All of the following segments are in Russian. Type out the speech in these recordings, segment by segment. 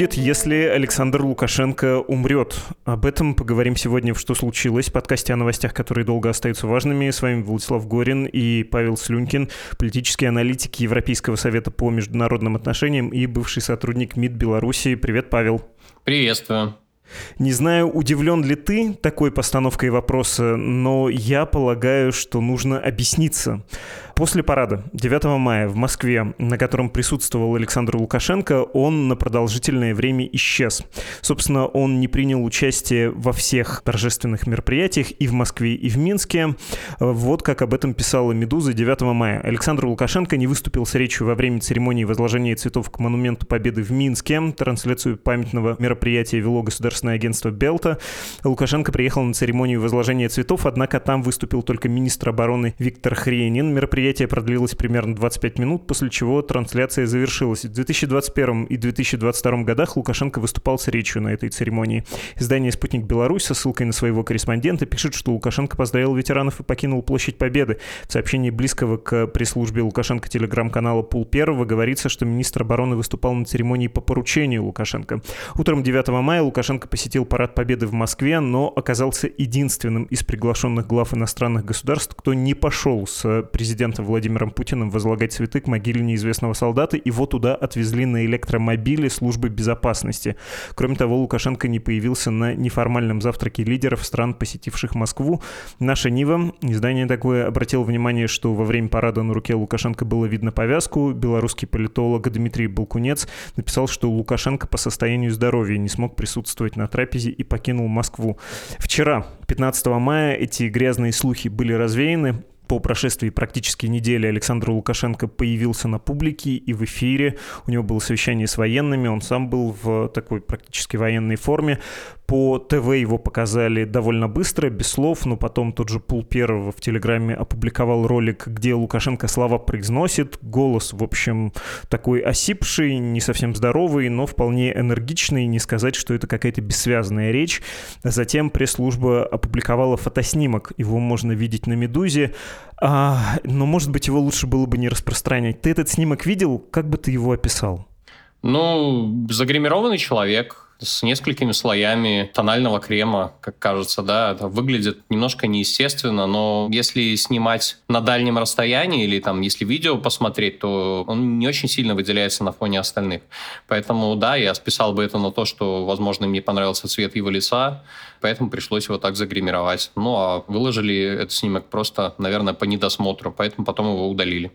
будет, если Александр Лукашенко умрет? Об этом поговорим сегодня в «Что случилось?» подкасте о новостях, которые долго остаются важными. С вами Владислав Горин и Павел Слюнькин, политический аналитик Европейского совета по международным отношениям и бывший сотрудник МИД Беларуси. Привет, Павел. Приветствую. Не знаю, удивлен ли ты такой постановкой вопроса, но я полагаю, что нужно объясниться. После парада 9 мая в Москве, на котором присутствовал Александр Лукашенко, он на продолжительное время исчез. Собственно, он не принял участие во всех торжественных мероприятиях и в Москве, и в Минске. Вот как об этом писала «Медуза» 9 мая. Александр Лукашенко не выступил с речью во время церемонии возложения цветов к монументу Победы в Минске. Трансляцию памятного мероприятия вело государственное агентство «Белта». Лукашенко приехал на церемонию возложения цветов, однако там выступил только министр обороны Виктор Хренин. Мероприятие Мероприятие продлилось примерно 25 минут, после чего трансляция завершилась. В 2021 и 2022 годах Лукашенко выступал с речью на этой церемонии. Издание «Спутник Беларусь» со ссылкой на своего корреспондента пишет, что Лукашенко поздравил ветеранов и покинул площадь Победы. В сообщении близкого к пресс-службе Лукашенко телеграм-канала «Пул Первого» говорится, что министр обороны выступал на церемонии по поручению Лукашенко. Утром 9 мая Лукашенко посетил парад Победы в Москве, но оказался единственным из приглашенных глав иностранных государств, кто не пошел с президентом президентом Владимиром Путиным возлагать цветы к могиле неизвестного солдата, его туда отвезли на электромобиле службы безопасности. Кроме того, Лукашенко не появился на неформальном завтраке лидеров стран, посетивших Москву. Наша Нива, издание такое, обратило внимание, что во время парада на руке Лукашенко было видно повязку. Белорусский политолог Дмитрий Балкунец написал, что Лукашенко по состоянию здоровья не смог присутствовать на трапезе и покинул Москву. Вчера, 15 мая, эти грязные слухи были развеяны по прошествии практически недели Александр Лукашенко появился на публике и в эфире. У него было совещание с военными, он сам был в такой практически военной форме. По ТВ его показали довольно быстро, без слов, но потом тот же Пул Первого в Телеграме опубликовал ролик, где Лукашенко слова произносит. Голос, в общем, такой осипший, не совсем здоровый, но вполне энергичный. Не сказать, что это какая-то бессвязная речь. Затем пресс-служба опубликовала фотоснимок. Его можно видеть на «Медузе». А, но, может быть, его лучше было бы не распространять. Ты этот снимок видел? Как бы ты его описал? Ну, загримированный человек, с несколькими слоями тонального крема, как кажется, да, это выглядит немножко неестественно, но если снимать на дальнем расстоянии или там, если видео посмотреть, то он не очень сильно выделяется на фоне остальных. Поэтому, да, я списал бы это на то, что, возможно, мне понравился цвет его лица, поэтому пришлось его так загримировать. Ну, а выложили этот снимок просто, наверное, по недосмотру, поэтому потом его удалили.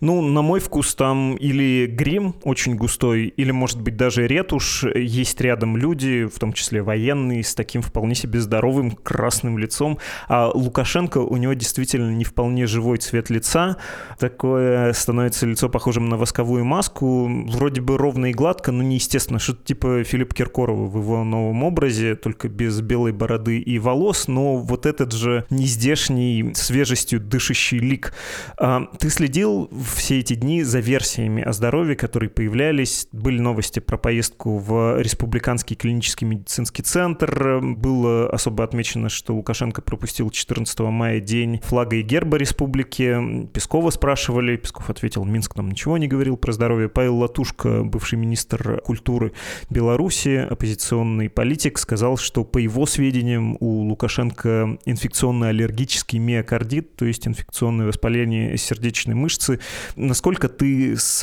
Ну, на мой вкус там или грим очень густой, или, может быть, даже ретушь. Есть рядом люди, в том числе военные, с таким вполне себе здоровым красным лицом. А Лукашенко, у него действительно не вполне живой цвет лица. Такое становится лицо похожим на восковую маску. Вроде бы ровно и гладко, но неестественно. Что-то типа Филипп Киркорова в его новом образе, только без белой бороды и волос. Но вот этот же нездешний, свежестью дышащий лик. А, ты следил все эти дни за версиями о здоровье, которые появлялись. Были новости про поездку в Республиканский клинический медицинский центр. Было особо отмечено, что Лукашенко пропустил 14 мая день флага и герба республики. Пескова спрашивали, Песков ответил, Минск нам ничего не говорил про здоровье. Павел Латушко, бывший министр культуры Беларуси, оппозиционный политик, сказал, что по его сведениям у Лукашенко инфекционно-аллергический миокардит, то есть инфекционное воспаление сердечной мышцы, Насколько ты с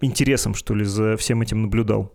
интересом, что ли, за всем этим наблюдал?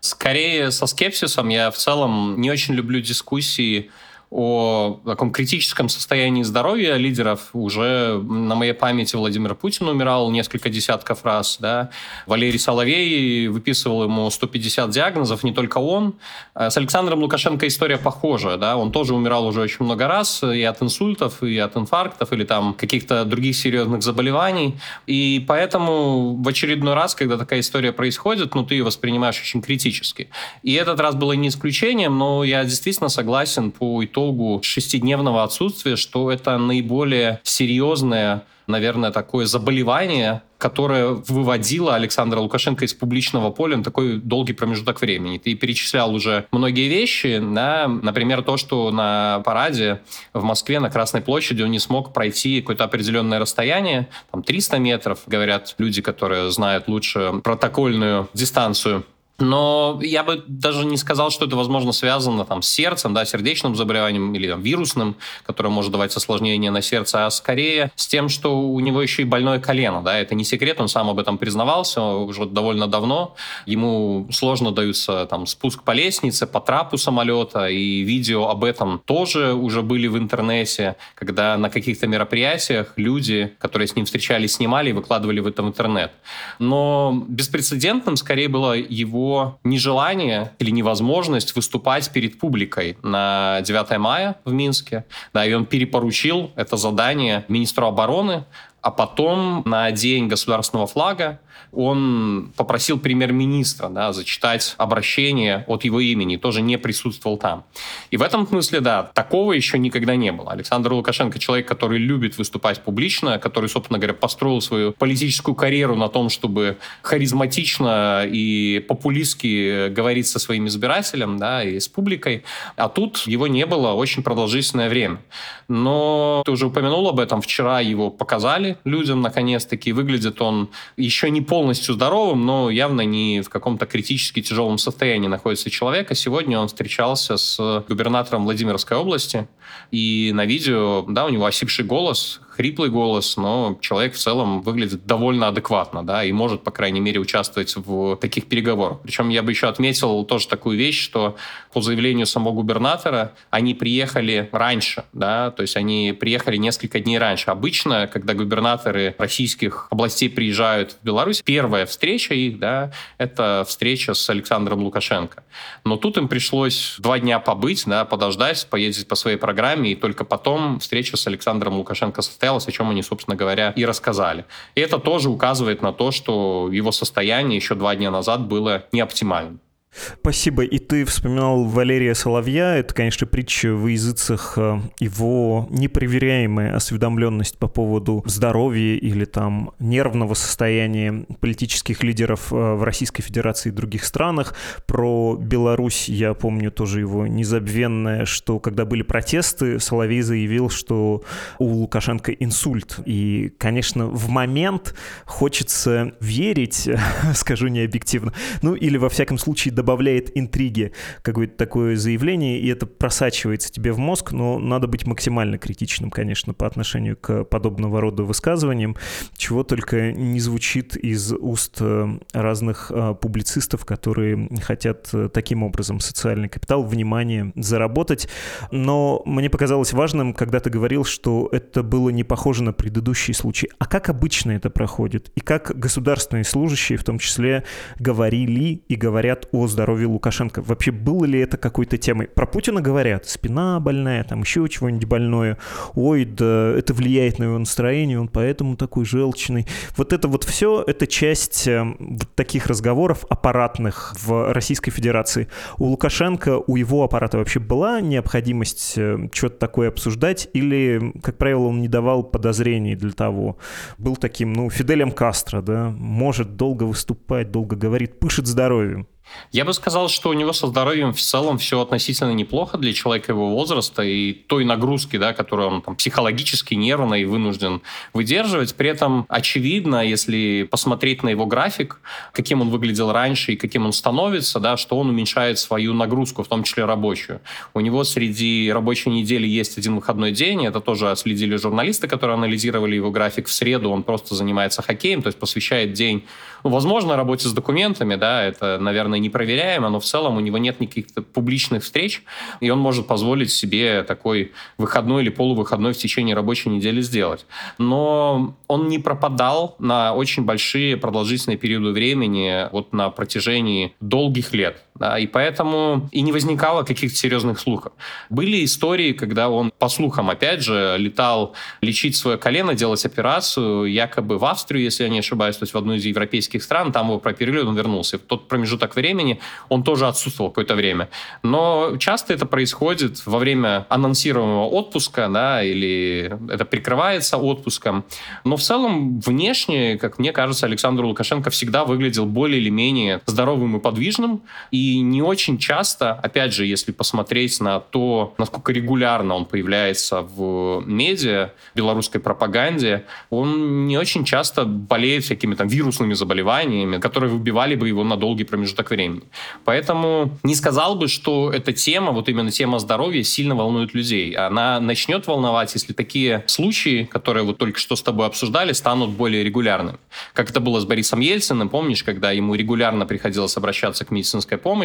Скорее со скепсисом. Я в целом не очень люблю дискуссии о таком критическом состоянии здоровья лидеров уже на моей памяти Владимир Путин умирал несколько десятков раз, да. Валерий Соловей выписывал ему 150 диагнозов, не только он. С Александром Лукашенко история похожая, да, он тоже умирал уже очень много раз и от инсультов, и от инфарктов, или там каких-то других серьезных заболеваний. И поэтому в очередной раз, когда такая история происходит, ну, ты ее воспринимаешь очень критически. И этот раз было не исключением, но я действительно согласен по итогу итогу шестидневного отсутствия, что это наиболее серьезное наверное, такое заболевание, которое выводило Александра Лукашенко из публичного поля на такой долгий промежуток времени. Ты перечислял уже многие вещи, да, например, то, что на параде в Москве на Красной площади он не смог пройти какое-то определенное расстояние, там 300 метров, говорят люди, которые знают лучше протокольную дистанцию Но я бы даже не сказал, что это, возможно, связано там, с сердцем, да, сердечным заболеванием или там, вирусным, которое может давать осложнения на сердце, а скорее с тем, что у него еще и больное колено. Да. Это не секрет, он сам об этом признавался уже довольно давно. Ему сложно даются там, спуск по лестнице, по трапу самолета, и видео об этом тоже уже были в интернете, когда на каких-то мероприятиях люди, которые с ним встречались, снимали и выкладывали в этом интернет. Но беспрецедентным скорее было его нежелание или невозможность выступать перед публикой на 9 мая в Минске. Да, и он перепоручил это задание министру обороны, а потом на день государственного флага он попросил премьер-министра да, зачитать обращение от его имени, тоже не присутствовал там. И в этом смысле, да, такого еще никогда не было. Александр Лукашенко человек, который любит выступать публично, который, собственно говоря, построил свою политическую карьеру на том, чтобы харизматично и популистски говорить со своим избирателем да, и с публикой. А тут его не было очень продолжительное время. Но ты уже упомянул об этом, вчера его показали людям наконец-таки. Выглядит он еще не полностью здоровым, но явно не в каком-то критически тяжелом состоянии находится человек. А сегодня он встречался с губернатором Владимирской области, и на видео, да, у него осипший голос, хриплый голос, но человек в целом выглядит довольно адекватно, да, и может, по крайней мере, участвовать в таких переговорах. Причем я бы еще отметил тоже такую вещь, что по заявлению самого губернатора они приехали раньше, да, то есть они приехали несколько дней раньше. Обычно, когда губернаторы российских областей приезжают в Беларусь, первая встреча их, да, это встреча с Александром Лукашенко. Но тут им пришлось два дня побыть, да, подождать, поездить по своей программе, и только потом встреча с Александром Лукашенко состоялась состоялось, о чем они, собственно говоря, и рассказали. И это тоже указывает на то, что его состояние еще два дня назад было не оптимальным. Спасибо. И ты вспоминал Валерия Соловья. Это, конечно, притча в языцах э, его непроверяемая осведомленность по поводу здоровья или там нервного состояния политических лидеров э, в Российской Федерации и других странах. Про Беларусь я помню тоже его незабвенное, что когда были протесты, Соловей заявил, что у Лукашенко инсульт. И, конечно, в момент хочется верить, скажу необъективно, ну или во всяком случае добавляет интриги какое-то такое заявление, и это просачивается тебе в мозг, но надо быть максимально критичным, конечно, по отношению к подобного рода высказываниям, чего только не звучит из уст э, разных э, публицистов, которые хотят э, таким образом социальный капитал, внимание заработать. Но мне показалось важным, когда ты говорил, что это было не похоже на предыдущие случаи. А как обычно это проходит? И как государственные служащие, в том числе, говорили и говорят о здоровье Лукашенко. Вообще было ли это какой-то темой? Про Путина говорят, спина больная, там еще чего-нибудь больное. Ой, да это влияет на его настроение, он поэтому такой желчный. Вот это вот все, это часть э, вот таких разговоров аппаратных в Российской Федерации. У Лукашенко, у его аппарата вообще была необходимость э, что-то такое обсуждать или, как правило, он не давал подозрений для того? Был таким, ну, Фиделем Кастро, да, может долго выступать, долго говорит, пышет здоровьем. Я бы сказал, что у него со здоровьем в целом все относительно неплохо для человека его возраста и той нагрузки, да, которую он там, психологически, нервно и вынужден выдерживать. При этом очевидно, если посмотреть на его график, каким он выглядел раньше и каким он становится, да, что он уменьшает свою нагрузку, в том числе рабочую. У него среди рабочей недели есть один выходной день, это тоже следили журналисты, которые анализировали его график. В среду он просто занимается хоккеем, то есть посвящает день, ну, возможно, работе с документами, да, это, наверное, непроверяемо, но в целом у него нет никаких публичных встреч, и он может позволить себе такой выходной или полувыходной в течение рабочей недели сделать. Но он не пропадал на очень большие продолжительные периоды времени, вот на протяжении долгих лет. Да, и поэтому и не возникало каких-то серьезных слухов. Были истории, когда он, по слухам, опять же, летал лечить свое колено, делать операцию, якобы в Австрию, если я не ошибаюсь, то есть в одну из европейских стран, там его прооперировали, он вернулся. И в тот промежуток времени он тоже отсутствовал какое-то время. Но часто это происходит во время анонсируемого отпуска, да, или это прикрывается отпуском. Но в целом внешне, как мне кажется, Александр Лукашенко всегда выглядел более или менее здоровым и подвижным, и И не очень часто, опять же, если посмотреть на то, насколько регулярно он появляется в медиа, белорусской пропаганде, он не очень часто болеет всякими там вирусными заболеваниями, которые выбивали бы его на долгий промежуток времени. Поэтому не сказал бы, что эта тема, вот именно тема здоровья, сильно волнует людей. Она начнет волновать, если такие случаи, которые вот только что с тобой обсуждали, станут более регулярными. Как это было с Борисом Ельциным, помнишь, когда ему регулярно приходилось обращаться к медицинской помощи,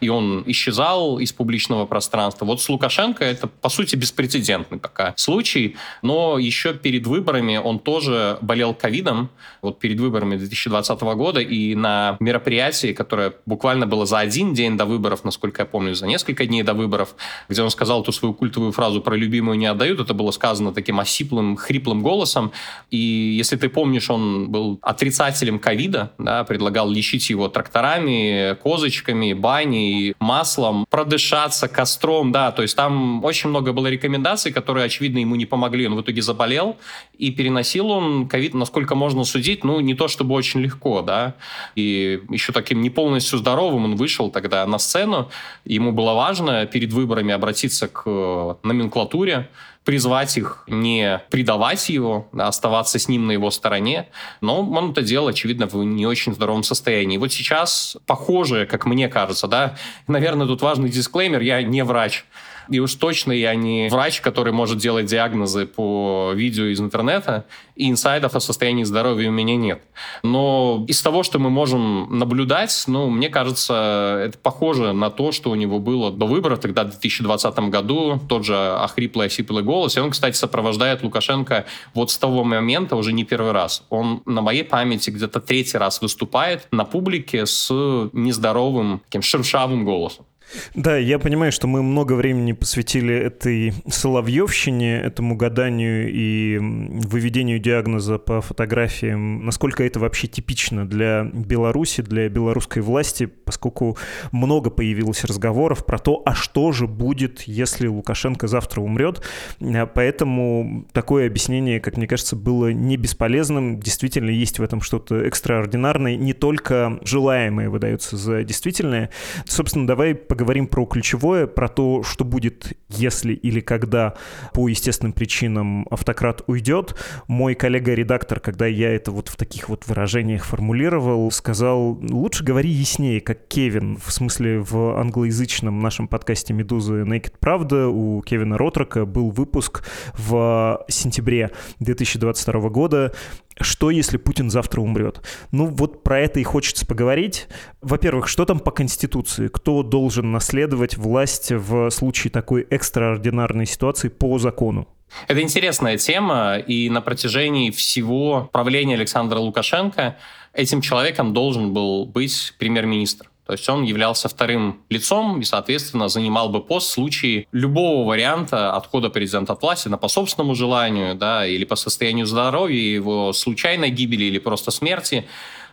и он исчезал из публичного пространства. Вот с Лукашенко это, по сути, беспрецедентный пока случай, но еще перед выборами он тоже болел ковидом, вот перед выборами 2020 года, и на мероприятии, которое буквально было за один день до выборов, насколько я помню, за несколько дней до выборов, где он сказал эту свою культовую фразу про любимую не отдают, это было сказано таким осиплым, хриплым голосом, и если ты помнишь, он был отрицателем ковида, да, предлагал лечить его тракторами, козочками, баней, маслом, продышаться костром, да, то есть там очень много было рекомендаций, которые, очевидно, ему не помогли, он в итоге заболел, и переносил он ковид, насколько можно судить, ну, не то чтобы очень легко, да, и еще таким не полностью здоровым он вышел тогда на сцену, ему было важно перед выборами обратиться к номенклатуре, призвать их не предавать его, а оставаться с ним на его стороне, но он это делал, очевидно, в не очень здоровом состоянии. Вот сейчас, похоже, как мне кажется, да, наверное, тут важный дисклеймер, я не врач, и уж точно я не врач, который может делать диагнозы по видео из интернета, и инсайдов о состоянии здоровья у меня нет. Но из того, что мы можем наблюдать, ну, мне кажется, это похоже на то, что у него было до выборов, тогда в 2020 году, тот же охриплый, осиплый голос. И он, кстати, сопровождает Лукашенко вот с того момента уже не первый раз. Он на моей памяти где-то третий раз выступает на публике с нездоровым, таким шершавым голосом. Да, я понимаю, что мы много времени посвятили этой соловьевщине, этому гаданию и выведению диагноза по фотографиям. Насколько это вообще типично для Беларуси, для белорусской власти, поскольку много появилось разговоров про то, а что же будет, если Лукашенко завтра умрет. А поэтому такое объяснение, как мне кажется, было не бесполезным. Действительно, есть в этом что-то экстраординарное. Не только желаемое выдается за действительное. Собственно, давай поговорим поговорим про ключевое, про то, что будет, если или когда по естественным причинам автократ уйдет. Мой коллега-редактор, когда я это вот в таких вот выражениях формулировал, сказал, лучше говори яснее, как Кевин, в смысле в англоязычном нашем подкасте «Медузы Naked Правда» у Кевина Ротрока был выпуск в сентябре 2022 года что если Путин завтра умрет? Ну вот про это и хочется поговорить. Во-первых, что там по Конституции? Кто должен наследовать власть в случае такой экстраординарной ситуации по закону? Это интересная тема, и на протяжении всего правления Александра Лукашенко этим человеком должен был быть премьер-министр. То есть он являлся вторым лицом и, соответственно, занимал бы пост в случае любого варианта отхода президента от власти на по собственному желанию, да, или по состоянию здоровья, его случайной гибели или просто смерти.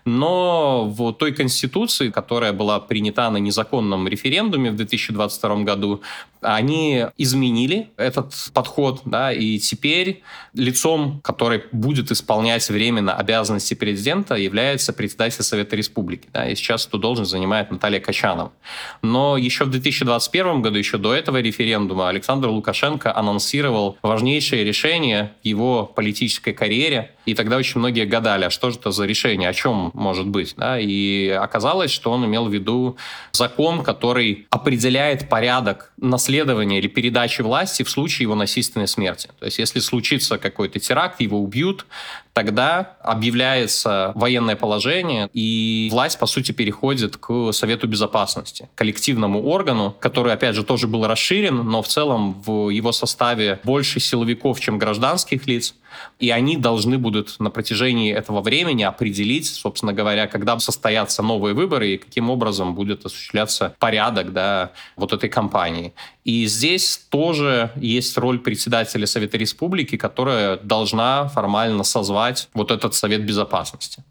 Но в той конституции, которая была принята на незаконном референдуме в 2022 году, они изменили этот подход, да, и теперь лицом, который будет исполнять временно обязанности президента, является председатель Совета Республики. Да, и сейчас эту должность занимает Наталья Качанова. Но еще в 2021 году, еще до этого референдума, Александр Лукашенко анонсировал важнейшее решение в его политической карьере, и тогда очень многие гадали, а что же это за решение, о чем может быть. Да? И оказалось, что он имел в виду закон, который определяет порядок наследования или передачи власти в случае его насильственной смерти. То есть если случится какой-то теракт, его убьют, тогда объявляется военное положение, и власть, по сути, переходит к Совету Безопасности, коллективному органу, который, опять же, тоже был расширен, но в целом в его составе больше силовиков, чем гражданских лиц, и они должны будут на протяжении этого времени определить, собственно говоря, когда состоятся новые выборы и каким образом будет осуществляться порядок да, вот этой кампании. И здесь тоже есть роль председателя Совета Республики, которая должна формально созвать вот этот Совет Безопасности.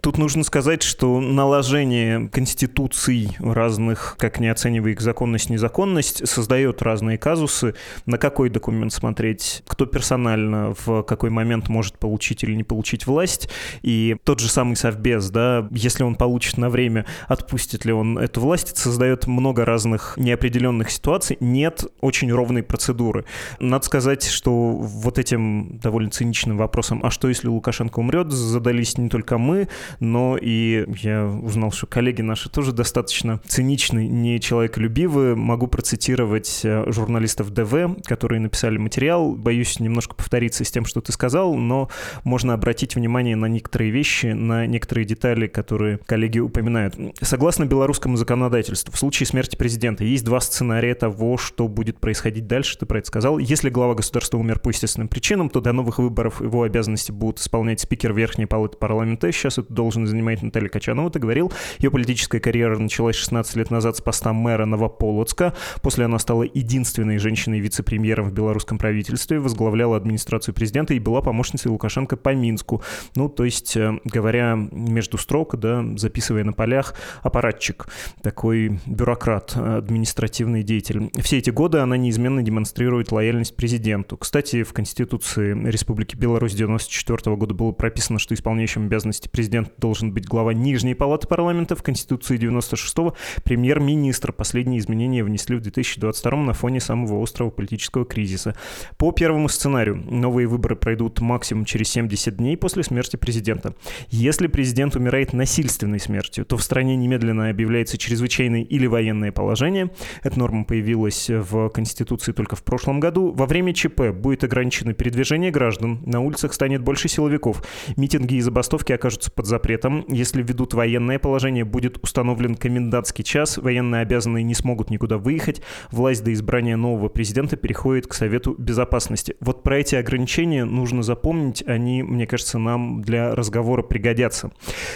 Тут нужно сказать, что наложение конституций разных, как не оценивая их законность, незаконность, создает разные казусы. На какой документ смотреть, кто персонально в какой момент может получить или не получить власть. И тот же самый Совбез, да, если он получит на время, отпустит ли он эту власть, это создает много разных неопределенных ситуаций. Нет очень ровной процедуры. Надо сказать, что вот этим довольно циничным вопросом, а что если Лукашенко умрет, задались не только мы, но и я узнал, что коллеги наши тоже достаточно циничны, не человеколюбивы. Могу процитировать э, журналистов ДВ, которые написали материал. Боюсь немножко повториться с тем, что ты сказал, но можно обратить внимание на некоторые вещи, на некоторые детали, которые коллеги упоминают. Согласно белорусскому законодательству, в случае смерти президента есть два сценария того, что будет происходить дальше, ты про это сказал. Если глава государства умер по естественным причинам, то до новых выборов его обязанности будут исполнять спикер Верхней Палаты парламента. Сейчас эту должность занимает Наталья Качанова, ты говорил. Ее политическая карьера началась 16 лет назад с поста мэра Новополоцка. После она стала единственной женщиной-вице-премьером в белорусском правительстве, возглавляла администрацию президента и была помощницей Лукашенко по Минску. Ну, то есть, э, говоря между строк, да, записывая на полях, аппаратчик, такой бюрократ, административный деятель. Все эти годы она неизменно демонстрирует лояльность президенту. Кстати, в Конституции Республики Беларусь 1994 года было прописано, что исполняющим обязанности президента должен быть глава Нижней Палаты парламента. В Конституции 96-го премьер-министр. Последние изменения внесли в 2022 на фоне самого острого политического кризиса. По первому сценарию новые выборы пройдут максимум через 70 дней после смерти президента. Если президент умирает насильственной смертью, то в стране немедленно объявляется чрезвычайное или военное положение. Эта норма появилась в Конституции только в прошлом году. Во время ЧП будет ограничено передвижение граждан, на улицах станет больше силовиков, митинги и забастовки окажутся под запретом. Если введут военное положение, будет установлен комендантский час, военные обязанные не смогут никуда выехать, власть до избрания нового президента переходит к Совету Безопасности. Вот про эти ограничения нужно запомнить, они, мне кажется, нам для разговора пригодятся.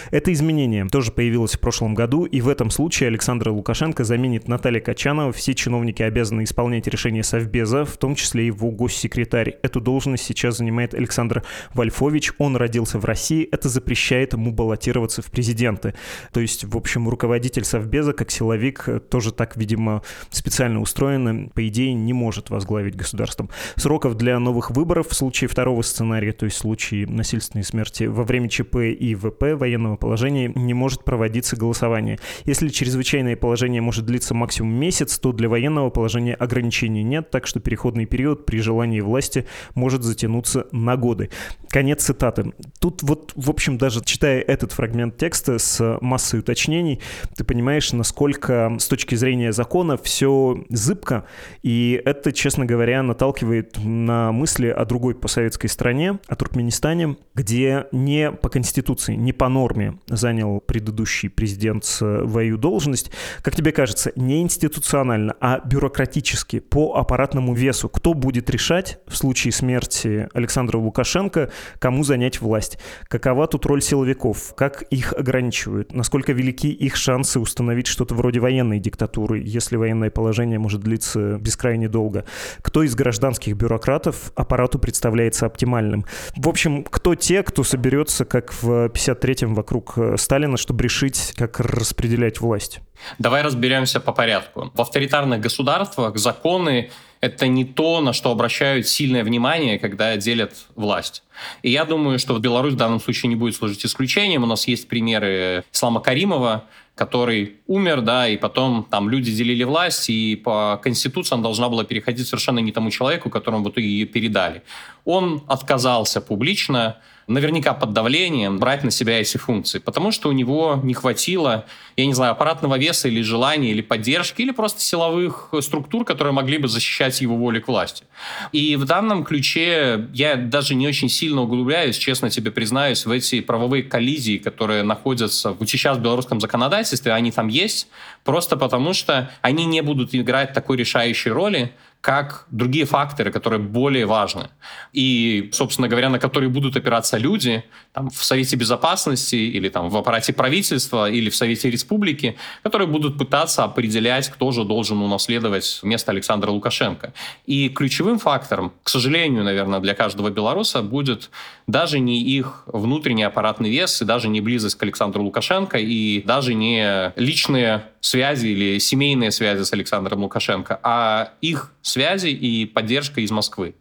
Это изменение тоже появилось в прошлом году, и в этом случае Александр Лукашенко заменит Наталья Качанова. Все чиновники обязаны исполнять решения Совбеза, в том числе и его госсекретарь. Эту должность сейчас занимает Александр Вольфович. Он родился в России. Это запрещает ему баллотироваться в президенты. То есть, в общем, руководитель Совбеза, как силовик, тоже так, видимо, специально устроен, по идее, не может возглавить государством. Сроков для новых выборов в случае второго сценария, то есть в случае насильственной смерти во время ЧП и ВП военного положения не может проводиться голосование. Если чрезвычайное положение может длиться максимум месяц, то для военного положения ограничений нет, так что переходный период при желании власти может затянуться на годы. Конец цитаты. Тут вот, в общем, даже читая этот фрагмент текста с массой уточнений, ты понимаешь, насколько с точки зрения закона все зыбко, и это, честно говоря, наталкивает на мысли о другой посоветской стране, о Туркменистане, где не по Конституции, не по норме занял предыдущий президент свою должность. Как тебе кажется, не институционально, а бюрократически, по аппаратному весу, кто будет решать в случае смерти Александра Лукашенко, кому занять власть? Какова тут роль силовиков? Как их ограничивают? Насколько велики их шансы установить что-то вроде военной диктатуры, если военное положение может длиться бескрайне долго? Кто из гражданских бюрократов аппарату представляется оптимальным? В общем, кто те, кто соберется, как в 53-м вокруг Сталина, чтобы решить, как распределять власть? Давай разберемся по порядку. В авторитарных государствах законы — это не то, на что обращают сильное внимание, когда делят власть. И я думаю, что Беларусь в данном случае не будет служить исключением. У нас есть примеры Ислама Каримова, который умер, да, и потом там люди делили власть, и по Конституции она должна была переходить совершенно не тому человеку, которому в итоге ее передали. Он отказался публично, наверняка под давлением, брать на себя эти функции, потому что у него не хватило, я не знаю, аппаратного веса или желания, или поддержки, или просто силовых структур, которые могли бы защищать его волю к власти. И в данном ключе я даже не очень сильно углубляюсь, честно тебе признаюсь, в эти правовые коллизии, которые находятся вот сейчас в белорусском законодательстве, они там есть, просто потому что они не будут играть такой решающей роли, как другие факторы, которые более важны. И, собственно говоря, на которые будут опираться люди там, в Совете Безопасности или там, в аппарате правительства или в Совете Республики, которые будут пытаться определять, кто же должен унаследовать место Александра Лукашенко. И ключевым фактором, к сожалению, наверное, для каждого белоруса будет даже не их внутренний аппаратный вес и даже не близость к Александру Лукашенко и даже не личные связи или семейные связи с Александром Лукашенко, а их связи и поддержка из Москвы.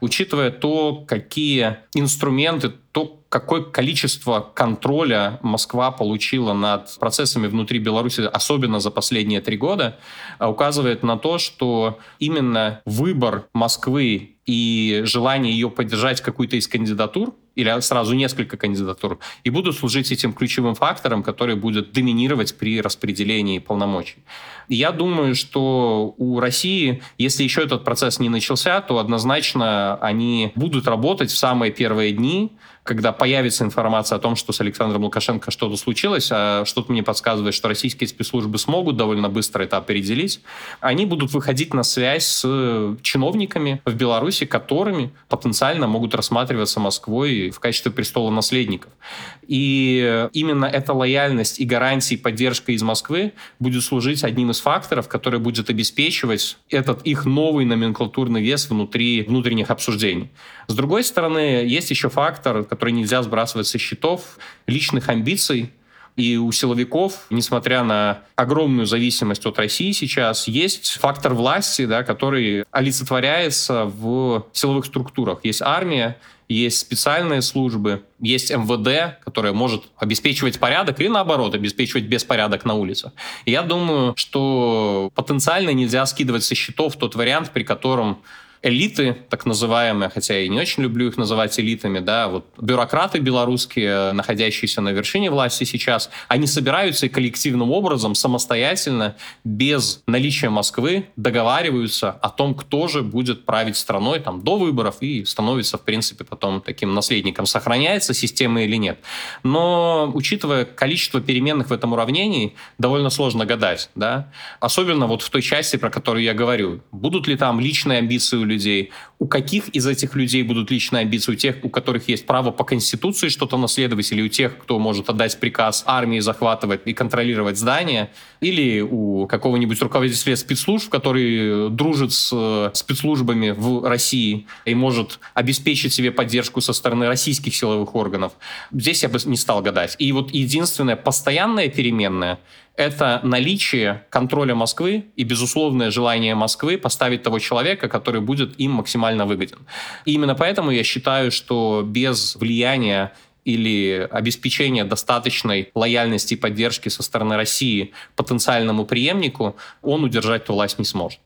Учитывая то, какие инструменты, то, какое количество контроля Москва получила над процессами внутри Беларуси, особенно за последние три года, указывает на то, что именно выбор Москвы и желание ее поддержать какую-то из кандидатур или сразу несколько кандидатур, и будут служить этим ключевым фактором, который будет доминировать при распределении полномочий. Я думаю, что у России, если еще этот процесс не начался, то однозначно они будут работать в самые первые дни, когда появится информация о том, что с Александром Лукашенко что-то случилось, а что-то мне подсказывает, что российские спецслужбы смогут довольно быстро это определить, они будут выходить на связь с чиновниками в Беларуси, которыми потенциально могут рассматриваться Москвой в качестве престола наследников. И именно эта лояльность и гарантии поддержка из Москвы будет служить одним из факторов, который будет обеспечивать этот их новый номенклатурный вес внутри внутренних обсуждений. С другой стороны, есть еще фактор, который нельзя сбрасывать со счетов, личных амбиций, и у силовиков, несмотря на огромную зависимость от России сейчас, есть фактор власти, да, который олицетворяется в силовых структурах. Есть армия, есть специальные службы, есть МВД, которая может обеспечивать порядок или наоборот, обеспечивать беспорядок на улицах. И я думаю, что потенциально нельзя скидывать со счетов тот вариант, при котором элиты, так называемые, хотя я и не очень люблю их называть элитами, да, вот бюрократы белорусские, находящиеся на вершине власти сейчас, они собираются и коллективным образом, самостоятельно, без наличия Москвы, договариваются о том, кто же будет править страной там до выборов и становится, в принципе, потом таким наследником. Сохраняется система или нет. Но, учитывая количество переменных в этом уравнении, довольно сложно гадать, да, особенно вот в той части, про которую я говорю. Будут ли там личные амбиции у людей, людей. У каких из этих людей будут личные амбиции? У тех, у которых есть право по Конституции что-то наследовать, или у тех, кто может отдать приказ армии захватывать и контролировать здания, или у какого-нибудь руководителя спецслужб, который дружит с э, спецслужбами в России и может обеспечить себе поддержку со стороны российских силовых органов. Здесь я бы не стал гадать. И вот единственная постоянная переменная это наличие контроля Москвы и безусловное желание Москвы поставить того человека, который будет им максимально выгоден. И именно поэтому я считаю, что без влияния или обеспечения достаточной лояльности и поддержки со стороны России потенциальному преемнику, он удержать эту власть не сможет.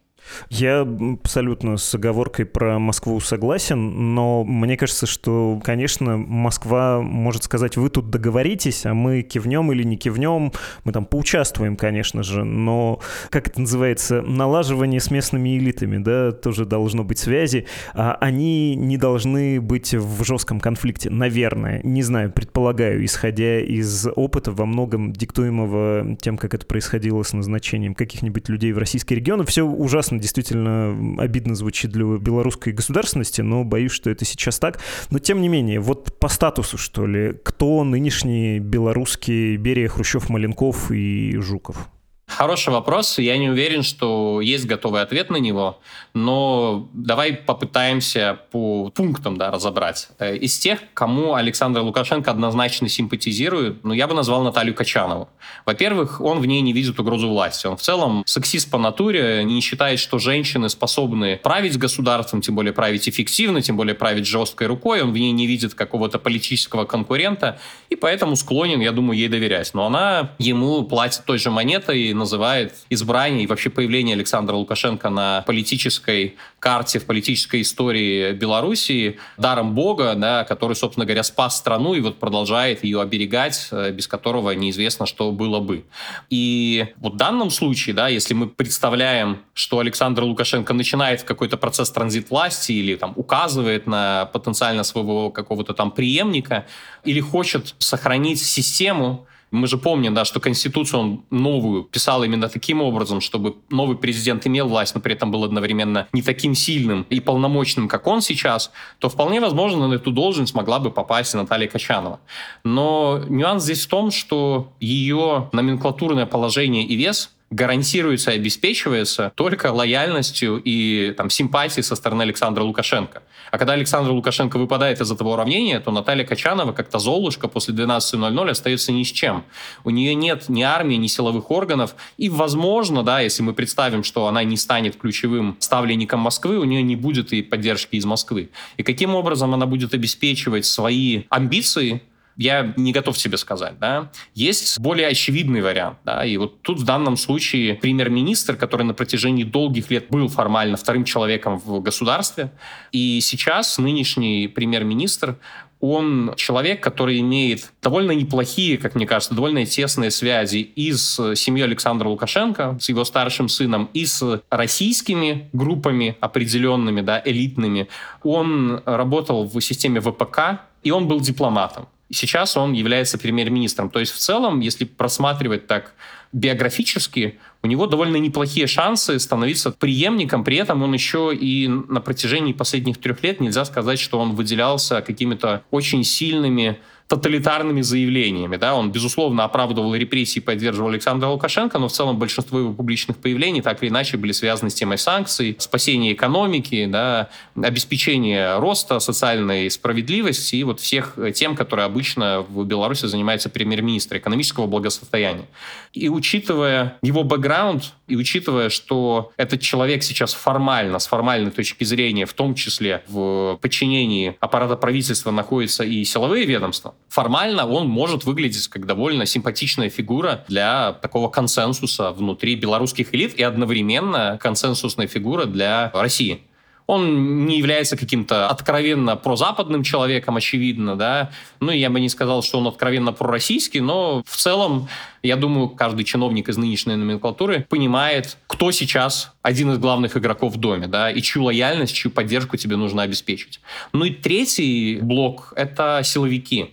Я абсолютно с оговоркой про Москву согласен, но мне кажется, что, конечно, Москва может сказать, вы тут договоритесь, а мы кивнем или не кивнем, мы там поучаствуем, конечно же, но, как это называется, налаживание с местными элитами, да, тоже должно быть связи, а они не должны быть в жестком конфликте, наверное, не знаю, предполагаю, исходя из опыта во многом диктуемого тем, как это происходило с назначением каких-нибудь людей в российские регионы, все ужасно действительно обидно звучит для белорусской государственности, но боюсь, что это сейчас так. Но тем не менее, вот по статусу, что ли, кто нынешние белорусские Берия, Хрущев, Маленков и Жуков? Хороший вопрос. Я не уверен, что есть готовый ответ на него, но давай попытаемся по пунктам да, разобрать. Э, из тех, кому Александр Лукашенко однозначно симпатизирует, ну, я бы назвал Наталью Качанову. Во-первых, он в ней не видит угрозу власти. Он в целом сексист по натуре, не считает, что женщины способны править государством, тем более править эффективно, тем более править жесткой рукой. Он в ней не видит какого-то политического конкурента, и поэтому склонен, я думаю, ей доверять. Но она ему платит той же монетой, называет избрание и вообще появление Александра Лукашенко на политической карте, в политической истории Белоруссии даром Бога, да, который, собственно говоря, спас страну и вот продолжает ее оберегать, э, без которого неизвестно, что было бы. И вот в данном случае, да, если мы представляем, что Александр Лукашенко начинает какой-то процесс транзит власти или там указывает на потенциально своего какого-то там преемника, или хочет сохранить систему, Мы же помним, да, что Конституцию он новую писал именно таким образом, чтобы новый президент имел власть, но при этом был одновременно не таким сильным и полномочным, как он сейчас, то вполне возможно на эту должность могла бы попасть Наталья Качанова. Но нюанс здесь в том, что ее номенклатурное положение и вес гарантируется и обеспечивается только лояльностью и там, симпатией со стороны Александра Лукашенко. А когда Александр Лукашенко выпадает из этого уравнения, то Наталья Качанова, как-то Золушка, после 12.00 остается ни с чем. У нее нет ни армии, ни силовых органов. И, возможно, да, если мы представим, что она не станет ключевым ставленником Москвы, у нее не будет и поддержки из Москвы. И каким образом она будет обеспечивать свои амбиции, я не готов себе сказать, да. Есть более очевидный вариант, да, и вот тут в данном случае премьер-министр, который на протяжении долгих лет был формально вторым человеком в государстве, и сейчас нынешний премьер-министр, он человек, который имеет довольно неплохие, как мне кажется, довольно тесные связи и с семьей Александра Лукашенко, с его старшим сыном, и с российскими группами определенными, да, элитными. Он работал в системе ВПК, и он был дипломатом. Сейчас он является премьер-министром. То есть в целом, если просматривать так биографически, у него довольно неплохие шансы становиться преемником. При этом он еще и на протяжении последних трех лет нельзя сказать, что он выделялся какими-то очень сильными тоталитарными заявлениями. Да? Он, безусловно, оправдывал репрессии поддерживал Александра Лукашенко, но в целом большинство его публичных появлений так или иначе были связаны с темой санкций, спасения экономики, да, обеспечения роста социальной справедливости и вот всех тем, которые обычно в Беларуси занимается премьер-министр экономического благосостояния. И учитывая его бэкграунд, и учитывая, что этот человек сейчас формально, с формальной точки зрения, в том числе в подчинении аппарата правительства находятся и силовые ведомства, формально он может выглядеть как довольно симпатичная фигура для такого консенсуса внутри белорусских элит и одновременно консенсусная фигура для России. Он не является каким-то откровенно прозападным человеком, очевидно, да. Ну, я бы не сказал, что он откровенно пророссийский, но в целом, я думаю, каждый чиновник из нынешней номенклатуры понимает, кто сейчас один из главных игроков в доме, да, и чью лояльность, чью поддержку тебе нужно обеспечить. Ну и третий блок — это силовики.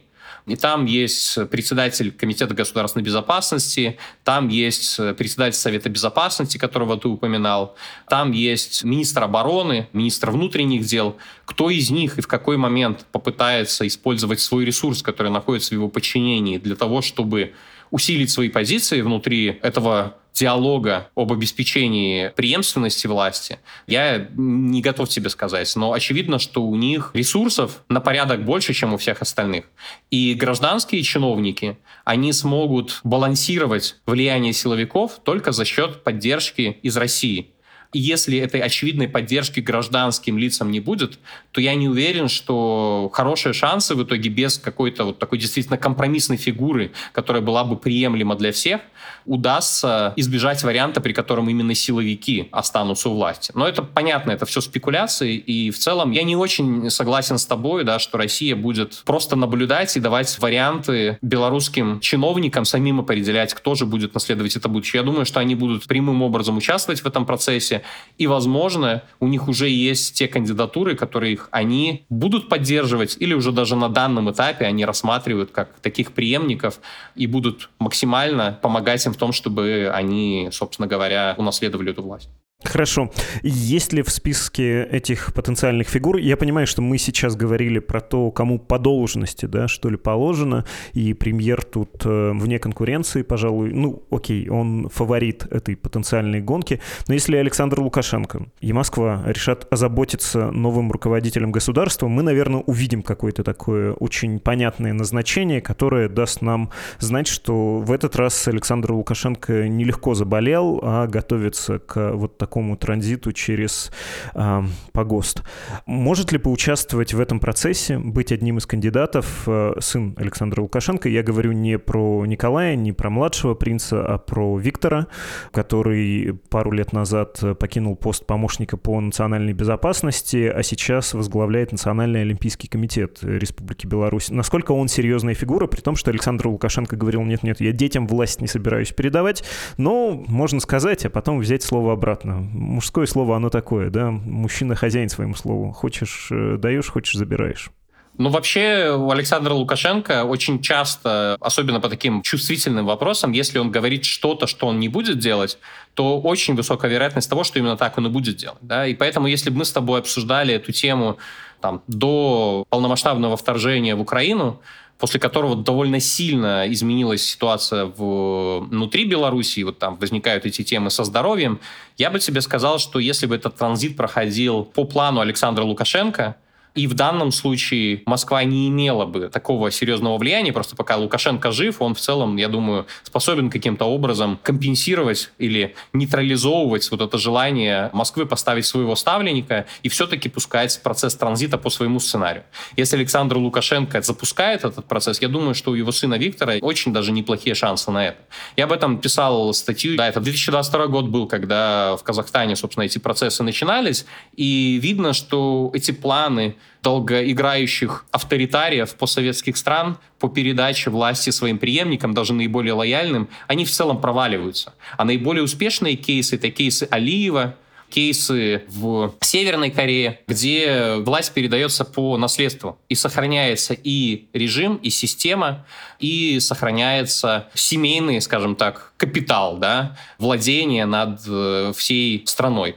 И там есть председатель Комитета государственной безопасности, там есть председатель Совета безопасности, которого ты упоминал, там есть министр обороны, министр внутренних дел. Кто из них и в какой момент попытается использовать свой ресурс, который находится в его подчинении, для того, чтобы усилить свои позиции внутри этого диалога об обеспечении преемственности власти, я не готов тебе сказать. Но очевидно, что у них ресурсов на порядок больше, чем у всех остальных. И гражданские чиновники, они смогут балансировать влияние силовиков только за счет поддержки из России. Если этой очевидной поддержки гражданским лицам не будет, то я не уверен, что хорошие шансы в итоге без какой-то вот такой действительно компромиссной фигуры, которая была бы приемлема для всех, удастся избежать варианта, при котором именно силовики останутся у власти. Но это понятно, это все спекуляции, и в целом я не очень согласен с тобой, да, что Россия будет просто наблюдать и давать варианты белорусским чиновникам самим определять, кто же будет наследовать это будущее. Я думаю, что они будут прямым образом участвовать в этом процессе, и, возможно, у них уже есть те кандидатуры, которые их они будут поддерживать, или уже даже на данном этапе они рассматривают как таких преемников и будут максимально помогать им в том, чтобы они, собственно говоря, унаследовали эту власть. Хорошо. Есть ли в списке этих потенциальных фигур? Я понимаю, что мы сейчас говорили про то, кому по должности, да, что ли, положено, и премьер тут э, вне конкуренции, пожалуй. Ну, окей, он фаворит этой потенциальной гонки. Но если Александр Лукашенко и Москва решат озаботиться новым руководителем государства, мы, наверное, увидим какое-то такое очень понятное назначение, которое даст нам знать, что в этот раз Александр Лукашенко нелегко заболел, а готовится к вот такому такому транзиту через э, погост. Может ли поучаствовать в этом процессе, быть одним из кандидатов э, сын Александра Лукашенко? Я говорю не про Николая, не про младшего принца, а про Виктора, который пару лет назад покинул пост помощника по национальной безопасности, а сейчас возглавляет Национальный олимпийский комитет Республики Беларусь. Насколько он серьезная фигура, при том, что Александр Лукашенко говорил, нет-нет, я детям власть не собираюсь передавать, но можно сказать, а потом взять слово обратно мужское слово, оно такое, да, мужчина хозяин своему слову. Хочешь э, даешь, хочешь забираешь. Ну, вообще, у Александра Лукашенко очень часто, особенно по таким чувствительным вопросам, если он говорит что-то, что он не будет делать, то очень высокая вероятность того, что именно так он и будет делать. Да? И поэтому, если бы мы с тобой обсуждали эту тему там, до полномасштабного вторжения в Украину, после которого довольно сильно изменилась ситуация в, внутри Беларуси, вот там возникают эти темы со здоровьем, я бы тебе сказал, что если бы этот транзит проходил по плану Александра Лукашенко, и в данном случае Москва не имела бы такого серьезного влияния, просто пока Лукашенко жив, он в целом, я думаю, способен каким-то образом компенсировать или нейтрализовывать вот это желание Москвы поставить своего ставленника и все-таки пускать процесс транзита по своему сценарию. Если Александр Лукашенко запускает этот процесс, я думаю, что у его сына Виктора очень даже неплохие шансы на это. Я об этом писал статью. Да, это 2022 год был, когда в Казахстане, собственно, эти процессы начинались, и видно, что эти планы долгоиграющих авторитариев постсоветских стран по передаче власти своим преемникам, даже наиболее лояльным, они в целом проваливаются. А наиболее успешные кейсы — это кейсы Алиева, кейсы в Северной Корее, где власть передается по наследству. И сохраняется и режим, и система, и сохраняется семейный, скажем так, капитал, да, владение над э, всей страной.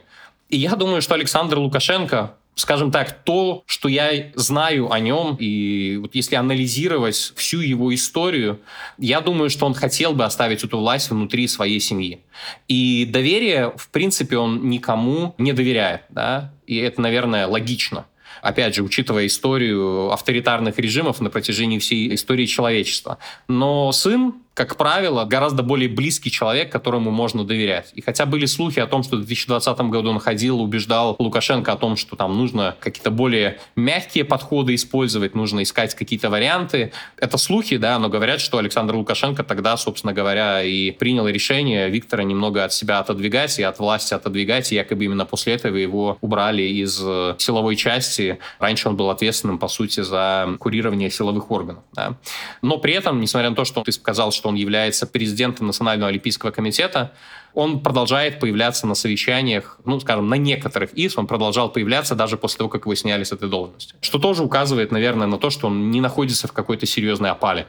И я думаю, что Александр Лукашенко скажем так, то, что я знаю о нем, и вот если анализировать всю его историю, я думаю, что он хотел бы оставить эту власть внутри своей семьи. И доверие, в принципе, он никому не доверяет, да, и это, наверное, логично опять же, учитывая историю авторитарных режимов на протяжении всей истории человечества. Но сын как правило, гораздо более близкий человек, которому можно доверять. И хотя были слухи о том, что в 2020 году он ходил, убеждал Лукашенко о том, что там нужно какие-то более мягкие подходы использовать, нужно искать какие-то варианты. Это слухи, да, но говорят, что Александр Лукашенко тогда, собственно говоря, и принял решение Виктора немного от себя отодвигать и от власти отодвигать, и якобы именно после этого его убрали из э, силовой части. Раньше он был ответственным, по сути, за курирование силовых органов. Да. Но при этом, несмотря на то, что ты сказал, что он является президентом Национального олимпийского комитета, он продолжает появляться на совещаниях, ну, скажем, на некоторых из, он продолжал появляться даже после того, как его сняли с этой должности. Что тоже указывает, наверное, на то, что он не находится в какой-то серьезной опале.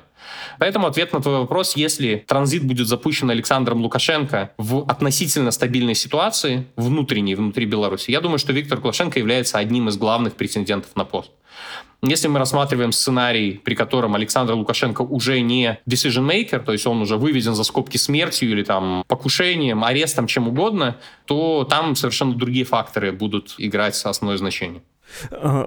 Поэтому ответ на твой вопрос, если транзит будет запущен Александром Лукашенко в относительно стабильной ситуации, внутренней, внутри Беларуси, я думаю, что Виктор Лукашенко является одним из главных претендентов на пост. Если мы рассматриваем сценарий, при котором Александр Лукашенко уже не decision maker, то есть он уже выведен за скобки смертью или там покушением, арестом, чем угодно, то там совершенно другие факторы будут играть основное значение.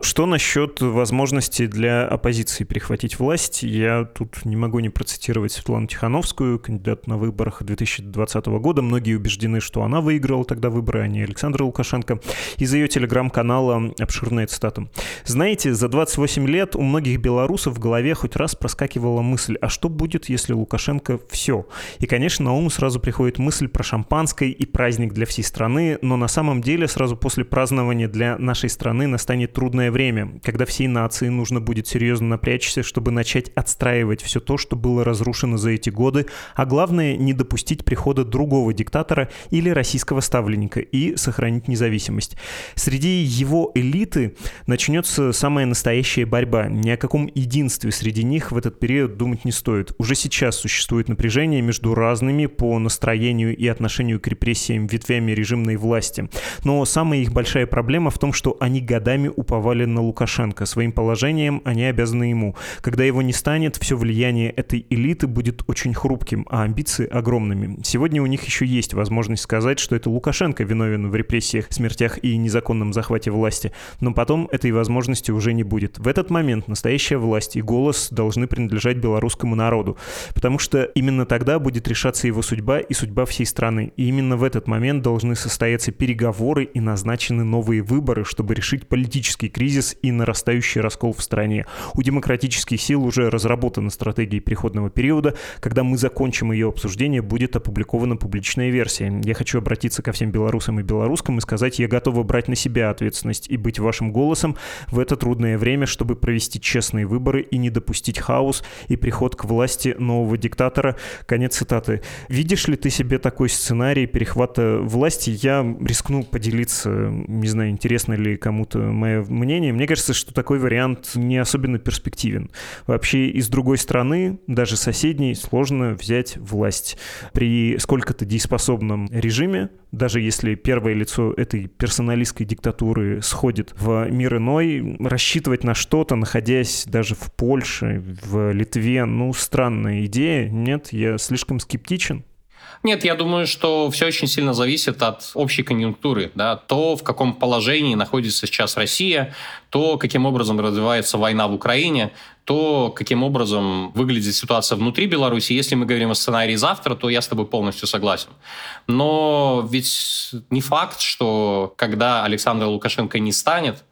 Что насчет возможности для оппозиции перехватить власть? Я тут не могу не процитировать Светлану Тихановскую, кандидат на выборах 2020 года. Многие убеждены, что она выиграла тогда выборы, а не Александр Лукашенко. Из ее телеграм-канала обширная цитата. «Знаете, за 28 лет у многих белорусов в голове хоть раз проскакивала мысль, а что будет, если Лукашенко все? И, конечно, на ум сразу приходит мысль про шампанское и праздник для всей страны, но на самом деле сразу после празднования для нашей страны настанет настанет трудное время, когда всей нации нужно будет серьезно напрячься, чтобы начать отстраивать все то, что было разрушено за эти годы, а главное не допустить прихода другого диктатора или российского ставленника и сохранить независимость. Среди его элиты начнется самая настоящая борьба. Ни о каком единстве среди них в этот период думать не стоит. Уже сейчас существует напряжение между разными по настроению и отношению к репрессиям ветвями режимной власти. Но самая их большая проблема в том, что они годами годами уповали на Лукашенко. Своим положением они обязаны ему. Когда его не станет, все влияние этой элиты будет очень хрупким, а амбиции огромными. Сегодня у них еще есть возможность сказать, что это Лукашенко виновен в репрессиях, смертях и незаконном захвате власти. Но потом этой возможности уже не будет. В этот момент настоящая власть и голос должны принадлежать белорусскому народу. Потому что именно тогда будет решаться его судьба и судьба всей страны. И именно в этот момент должны состояться переговоры и назначены новые выборы, чтобы решить политические политический кризис и нарастающий раскол в стране. У демократических сил уже разработана стратегия переходного периода. Когда мы закончим ее обсуждение, будет опубликована публичная версия. Я хочу обратиться ко всем белорусам и белорускам и сказать, я готова брать на себя ответственность и быть вашим голосом в это трудное время, чтобы провести честные выборы и не допустить хаос и приход к власти нового диктатора. Конец цитаты. Видишь ли ты себе такой сценарий перехвата власти? Я рискну поделиться, не знаю, интересно ли кому-то мое мнение. Мне кажется, что такой вариант не особенно перспективен. Вообще из другой страны, даже соседней, сложно взять власть. При сколько-то дееспособном режиме, даже если первое лицо этой персоналистской диктатуры сходит в мир иной, рассчитывать на что-то, находясь даже в Польше, в Литве, ну, странная идея. Нет, я слишком скептичен. Нет, я думаю, что все очень сильно зависит от общей конъюнктуры. Да? То, в каком положении находится сейчас Россия, то, каким образом развивается война в Украине, то, каким образом выглядит ситуация внутри Беларуси. Если мы говорим о сценарии завтра, то я с тобой полностью согласен. Но ведь не факт, что когда Александр Лукашенко не станет,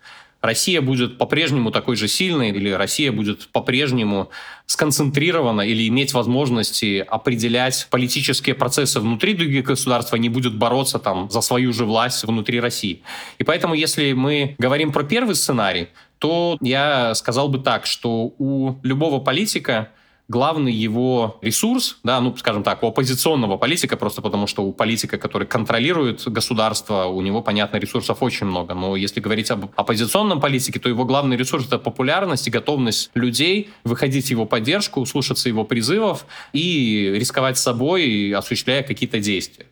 Россия будет по-прежнему такой же сильной, или Россия будет по-прежнему сконцентрирована или иметь возможности определять политические процессы внутри других государств, а не будет бороться там за свою же власть внутри России. И поэтому, если мы говорим про первый сценарий, то я сказал бы так, что у любого политика главный его ресурс, да, ну, скажем так, у оппозиционного политика, просто потому что у политика, который контролирует государство, у него, понятно, ресурсов очень много. Но если говорить об оппозиционном политике, то его главный ресурс — это популярность и готовность людей выходить в его поддержку, слушаться его призывов и рисковать собой, осуществляя какие-то действия.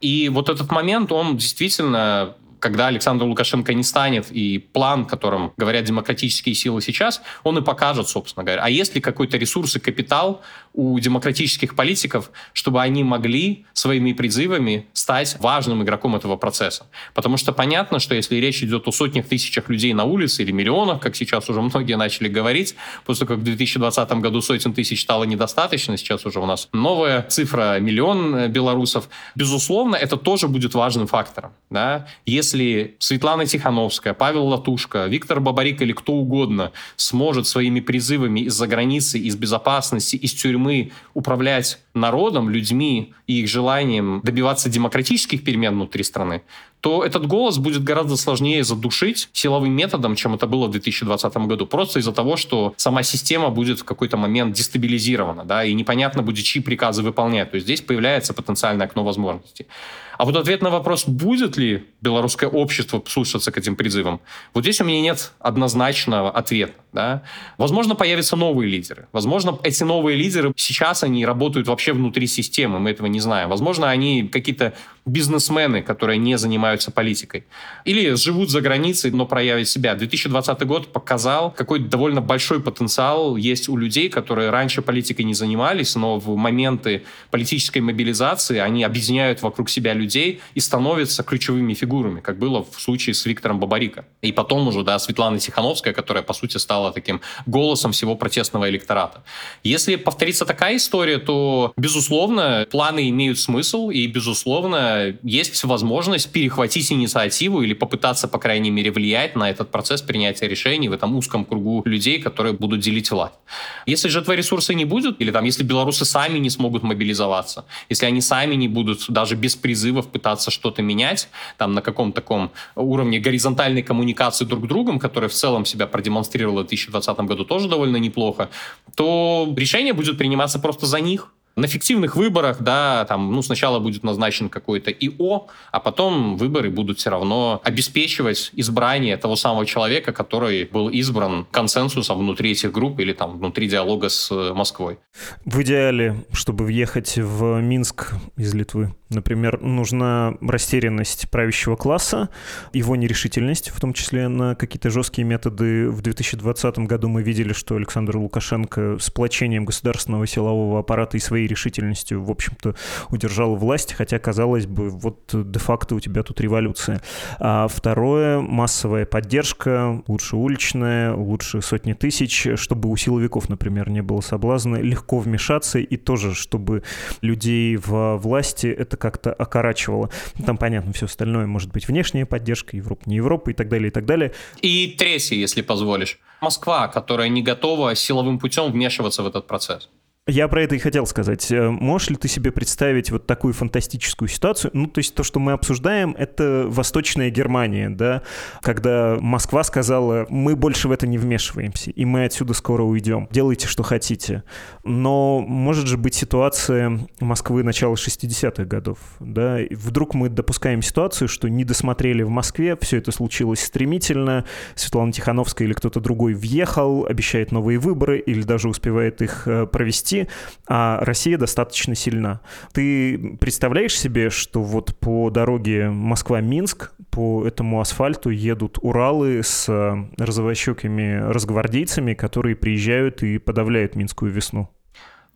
И вот этот момент, он действительно когда Александр Лукашенко не станет, и план, которым говорят демократические силы сейчас, он и покажет, собственно говоря. А есть ли какой-то ресурс и капитал у демократических политиков, чтобы они могли своими призывами стать важным игроком этого процесса? Потому что понятно, что если речь идет о сотнях тысячах людей на улице или миллионах, как сейчас уже многие начали говорить, после как в 2020 году сотен тысяч стало недостаточно, сейчас уже у нас новая цифра миллион э, белорусов, безусловно, это тоже будет важным фактором. Да? Если если Светлана Тихановская, Павел Латушка, Виктор Бабарик или кто угодно сможет своими призывами из-за границы, из безопасности, из тюрьмы управлять народом, людьми и их желанием добиваться демократических перемен внутри страны, то этот голос будет гораздо сложнее задушить силовым методом, чем это было в 2020 году. Просто из-за того, что сама система будет в какой-то момент дестабилизирована, да, и непонятно будет, чьи приказы выполнять. То есть здесь появляется потенциальное окно возможностей. А вот ответ на вопрос, будет ли белорусское общество слушаться к этим призывам, вот здесь у меня нет однозначного ответа. Да? Возможно, появятся новые лидеры. Возможно, эти новые лидеры сейчас они работают вообще внутри системы, мы этого не знаем. Возможно, они какие-то бизнесмены, которые не занимаются политикой. Или живут за границей, но проявят себя. 2020 год показал, какой довольно большой потенциал есть у людей, которые раньше политикой не занимались, но в моменты политической мобилизации они объединяют вокруг себя людей и становятся ключевыми фигурами, как было в случае с Виктором Бабарико. И потом уже, да, Светлана Тихановская, которая, по сути, стала таким голосом всего протестного электората. Если повторится такая история, то, безусловно, планы имеют смысл, и, безусловно, есть возможность перехватить инициативу или попытаться, по крайней мере, влиять на этот процесс принятия решений в этом узком кругу людей, которые будут делить власть. Если же этого ресурса не будет, или там, если белорусы сами не смогут мобилизоваться, если они сами не будут даже без призывов пытаться что-то менять, там, на каком таком уровне горизонтальной коммуникации друг с другом, которая в целом себя продемонстрировала в 2020 году тоже довольно неплохо, то решение будет приниматься просто за них. На фиктивных выборах, да, там, ну, сначала будет назначен какой-то ИО, а потом выборы будут все равно обеспечивать избрание того самого человека, который был избран консенсусом внутри этих групп или там внутри диалога с Москвой. В идеале, чтобы въехать в Минск из Литвы, например, нужна растерянность правящего класса, его нерешительность, в том числе на какие-то жесткие методы. В 2020 году мы видели, что Александр Лукашенко сплочением государственного силового аппарата и своей своей решительностью, в общем-то, удержал власть, хотя, казалось бы, вот де-факто у тебя тут революция. А второе — массовая поддержка, лучше уличная, лучше сотни тысяч, чтобы у силовиков, например, не было соблазна легко вмешаться и тоже, чтобы людей в власти это как-то окорачивало. Там, понятно, все остальное может быть внешняя поддержка, Европа, не Европа и так далее, и так далее. И третье, если позволишь. Москва, которая не готова силовым путем вмешиваться в этот процесс. Я про это и хотел сказать. Э, можешь ли ты себе представить вот такую фантастическую ситуацию? Ну, то есть то, что мы обсуждаем, это Восточная Германия, да, когда Москва сказала, мы больше в это не вмешиваемся, и мы отсюда скоро уйдем. Делайте, что хотите. Но может же быть ситуация Москвы начала 60-х годов, да, и вдруг мы допускаем ситуацию, что не досмотрели в Москве, все это случилось стремительно, Светлана Тихановская или кто-то другой въехал, обещает новые выборы или даже успевает их э, провести, России, а Россия достаточно сильна. Ты представляешь себе, что вот по дороге Москва-Минск по этому асфальту едут Уралы с э, розовощекими разгвардейцами, которые приезжают и подавляют Минскую весну?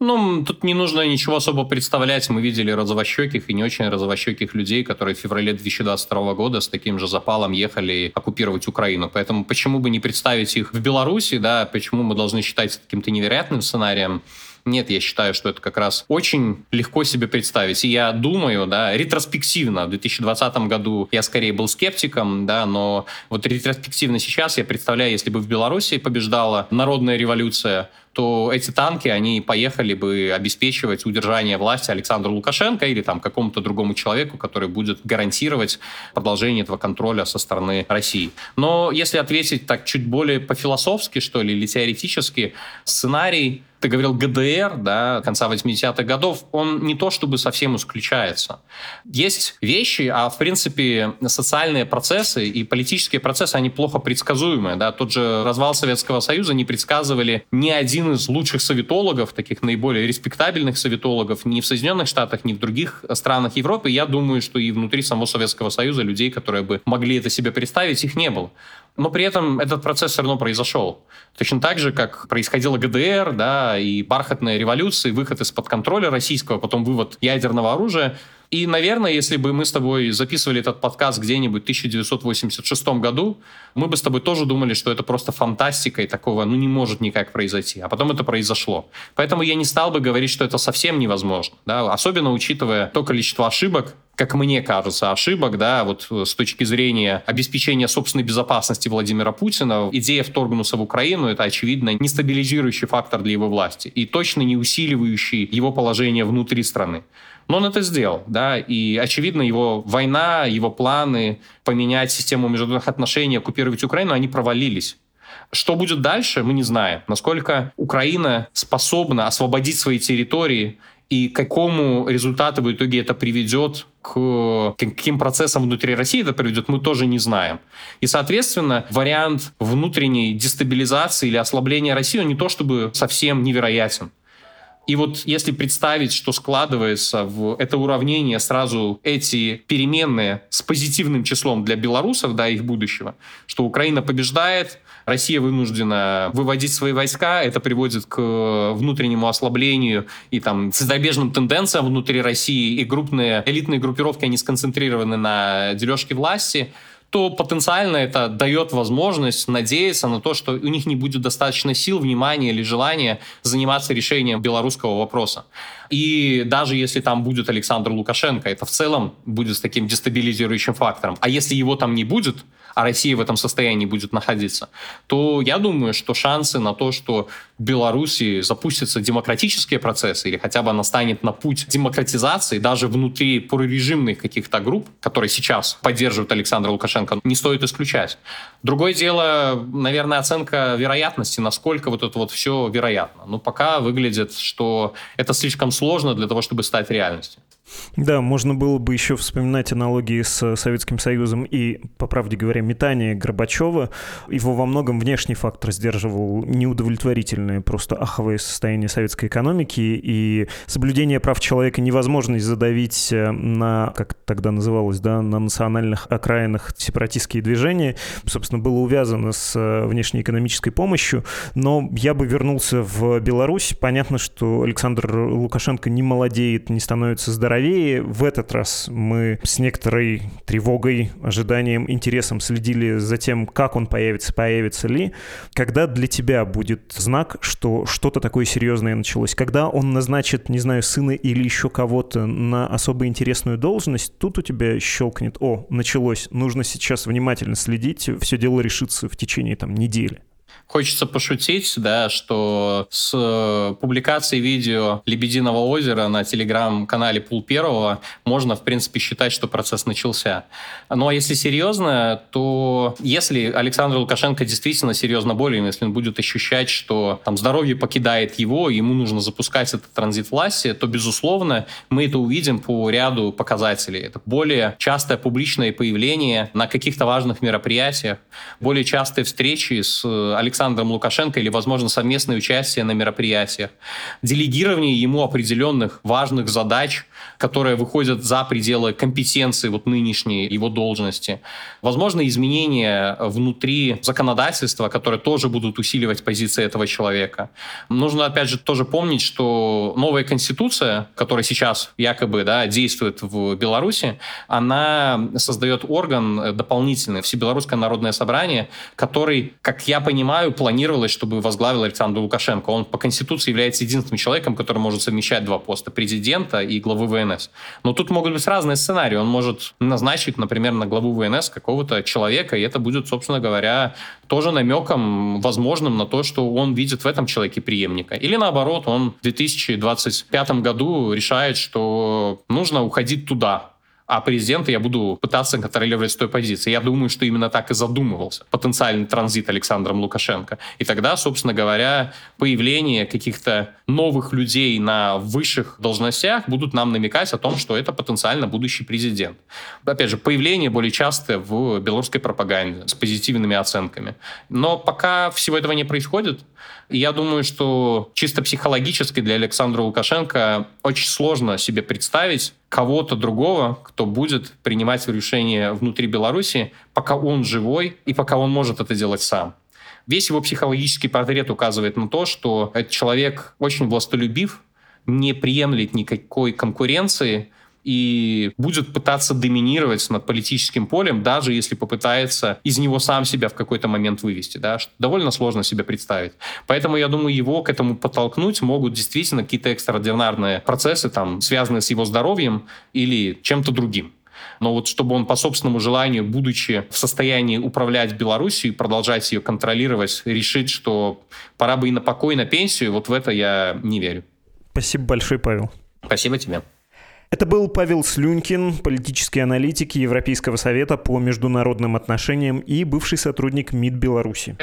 Ну, тут не нужно ничего особо представлять. Мы видели розовощеких и не очень розовощеких людей, которые в феврале 2022 года с таким же запалом ехали оккупировать Украину. Поэтому почему бы не представить их в Беларуси, да, почему мы должны считать каким-то невероятным сценарием? Нет, я считаю, что это как раз очень легко себе представить. И я думаю, да, ретроспективно, в 2020 году я скорее был скептиком, да, но вот ретроспективно сейчас я представляю, если бы в Беларуси побеждала народная революция, то эти танки, они поехали бы обеспечивать удержание власти Александру Лукашенко или там какому-то другому человеку, который будет гарантировать продолжение этого контроля со стороны России. Но если ответить так чуть более по-философски, что ли, или теоретически, сценарий ты говорил ГДР, да, конца 80-х годов, он не то чтобы совсем исключается. Есть вещи, а в принципе социальные процессы и политические процессы, они плохо предсказуемые, да, тот же развал Советского Союза не предсказывали ни один из лучших советологов, таких наиболее респектабельных советологов, ни в Соединенных Штатах, ни в других странах Европы. Я думаю, что и внутри самого Советского Союза людей, которые бы могли это себе представить, их не было но при этом этот процесс все равно произошел. Точно так же, как происходила ГДР, да, и бархатная революция, выход из-под контроля российского, потом вывод ядерного оружия. И, наверное, если бы мы с тобой записывали этот подкаст где-нибудь в 1986 году, мы бы с тобой тоже думали, что это просто фантастика и такого, ну, не может никак произойти. А потом это произошло. Поэтому я не стал бы говорить, что это совсем невозможно. Да? Особенно учитывая то количество ошибок, как мне кажется, ошибок, да, вот э, с точки зрения обеспечения собственной безопасности Владимира Путина, идея вторгнуться в Украину — это, очевидно, нестабилизирующий фактор для его власти и точно не усиливающий его положение внутри страны. Но он это сделал, да, и, очевидно, его война, его планы поменять систему международных отношений, оккупировать Украину, они провалились. Что будет дальше, мы не знаем. Насколько Украина способна освободить свои территории и к какому результату в итоге это приведет, к каким процессам внутри России это приведет, мы тоже не знаем. И, соответственно, вариант внутренней дестабилизации или ослабления России, он не то чтобы совсем невероятен. И вот если представить, что складывается в это уравнение сразу эти переменные с позитивным числом для белорусов, да, их будущего, что Украина побеждает, Россия вынуждена выводить свои войска, это приводит к внутреннему ослаблению и там цветобежным тенденциям внутри России, и крупные элитные группировки, они сконцентрированы на дележке власти, то потенциально это дает возможность надеяться на то, что у них не будет достаточно сил, внимания или желания заниматься решением белорусского вопроса. И даже если там будет Александр Лукашенко, это в целом будет с таким дестабилизирующим фактором. А если его там не будет, а Россия в этом состоянии будет находиться, то я думаю, что шансы на то, что в Беларуси запустятся демократические процессы или хотя бы она станет на путь демократизации даже внутри прорежимных каких-то групп, которые сейчас поддерживают Александра Лукашенко, не стоит исключать. Другое дело, наверное, оценка вероятности, насколько вот это вот все вероятно. Но пока выглядит, что это слишком сложно для того, чтобы стать реальностью. Да, можно было бы еще вспоминать аналогии с Советским Союзом и, по правде говоря, метание Горбачева. Его во многом внешний фактор сдерживал неудовлетворительное просто аховое состояние советской экономики и соблюдение прав человека невозможность задавить э, на, как тогда называлось, да, на национальных окраинах сепаратистские движения, собственно, было увязано с э, внешнеэкономической помощью. Но я бы вернулся в Беларусь. Понятно, что Александр Лукашенко не молодеет, не становится здоровее, правее. В этот раз мы с некоторой тревогой, ожиданием, интересом следили за тем, как он появится, появится ли. Когда для тебя будет знак, что что-то такое серьезное началось? Когда он назначит, не знаю, сына или еще кого-то на особо интересную должность, тут у тебя щелкнет, о, началось, нужно сейчас внимательно следить, все дело решится в течение там недели. Хочется пошутить, да, что с э, публикацией видео «Лебединого озера» на телеграм-канале Пул Первого можно, в принципе, считать, что процесс начался. Ну а если серьезно, то если Александр Лукашенко действительно серьезно болен, если он будет ощущать, что там здоровье покидает его, ему нужно запускать этот транзит власти, то, безусловно, мы это увидим по ряду показателей. Это более частое публичное появление на каких-то важных мероприятиях, более частые встречи с Александром Лукашенко или, возможно, совместное участие на мероприятиях, делегирование ему определенных важных задач, которые выходят за пределы компетенции вот нынешней его должности, возможно, изменения внутри законодательства, которые тоже будут усиливать позиции этого человека. Нужно, опять же, тоже помнить, что новая конституция, которая сейчас якобы да, действует в Беларуси, она создает орган дополнительный, Всебелорусское народное собрание, который, как я понимаю, планировалось, чтобы возглавил Александр Лукашенко. Он по Конституции является единственным человеком, который может совмещать два поста президента и главы ВНС. Но тут могут быть разные сценарии. Он может назначить, например, на главу ВНС какого-то человека, и это будет, собственно говоря, тоже намеком возможным на то, что он видит в этом человеке преемника. Или наоборот, он в 2025 году решает, что нужно уходить туда, а президента я буду пытаться контролировать с той позиции. Я думаю, что именно так и задумывался потенциальный транзит Александром Лукашенко. И тогда, собственно говоря, появление каких-то новых людей на высших должностях будут нам намекать о том, что это потенциально будущий президент. Опять же, появление более частое в белорусской пропаганде с позитивными оценками. Но пока всего этого не происходит, я думаю, что чисто психологически для Александра Лукашенко очень сложно себе представить кого-то другого, кто будет принимать решения внутри Беларуси, пока он живой и пока он может это делать сам. Весь его психологический портрет указывает на то, что этот человек очень властолюбив, не приемлет никакой конкуренции, и будет пытаться доминировать над политическим полем, даже если попытается из него сам себя в какой-то момент вывести. Да? Что довольно сложно себе представить. Поэтому, я думаю, его к этому подтолкнуть могут действительно какие-то экстраординарные процессы, там, связанные с его здоровьем или чем-то другим. Но вот чтобы он по собственному желанию, будучи в состоянии управлять Белоруссией, продолжать ее контролировать, решит, что пора бы и на покой, и на пенсию, вот в это я не верю. Спасибо большое, Павел. Спасибо тебе. Это был Павел Слюнькин, политический аналитик Европейского совета по международным отношениям и бывший сотрудник МИД Беларуси.